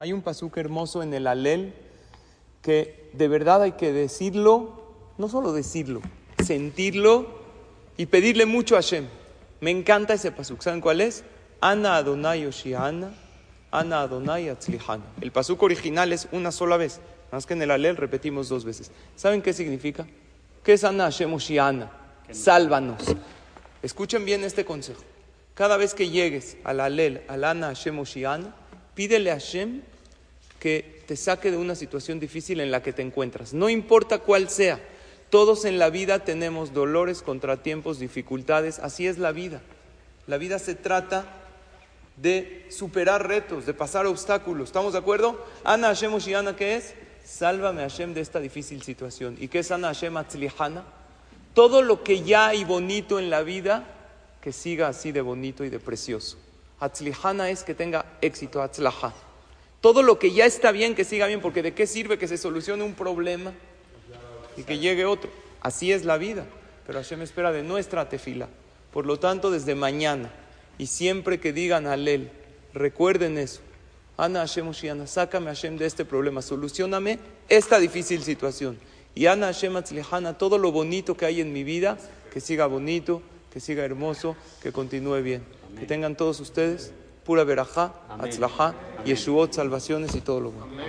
Hay un pasuk hermoso en el Alel que de verdad hay que decirlo, no solo decirlo, sentirlo y pedirle mucho a Hashem. Me encanta ese pasuk. ¿Saben cuál es? Ana Adonai Oshiana, Ana Adonai Atzlihana. El pasuk original es una sola vez, más que en el Alel repetimos dos veces. ¿Saben qué significa? ¿Qué es Ana Hashem Oshiana? Sálvanos. Escuchen bien este consejo. Cada vez que llegues al Alel, al Ana Hashem Oshiana, pídele a Hashem que te saque de una situación difícil en la que te encuentras. No importa cuál sea. Todos en la vida tenemos dolores, contratiempos, dificultades. Así es la vida. La vida se trata de superar retos, de pasar obstáculos. ¿Estamos de acuerdo? Ana Hashem Oshiana, ¿qué es? Sálvame Hashem de esta difícil situación. ¿Y qué es Ana Hashem Atzlihana? Todo lo que ya hay bonito en la vida, que siga así de bonito y de precioso. Atzlihana es que tenga éxito, Atzlaha. Todo lo que ya está bien, que siga bien, porque ¿de qué sirve que se solucione un problema y que llegue otro? Así es la vida. Pero Hashem espera de nuestra tefila. Por lo tanto, desde mañana y siempre que digan Alel, recuerden eso. Ana Hashem Oshiana, sácame Hashem de este problema, solucioname esta difícil situación. Y Ana Hashem Atzlihana, todo lo bonito que hay en mi vida, que siga bonito, que siga hermoso, que continúe bien. Que tengan todos ustedes pura verajá, atzlajá, yeshuot, salvaciones y todo lo bueno.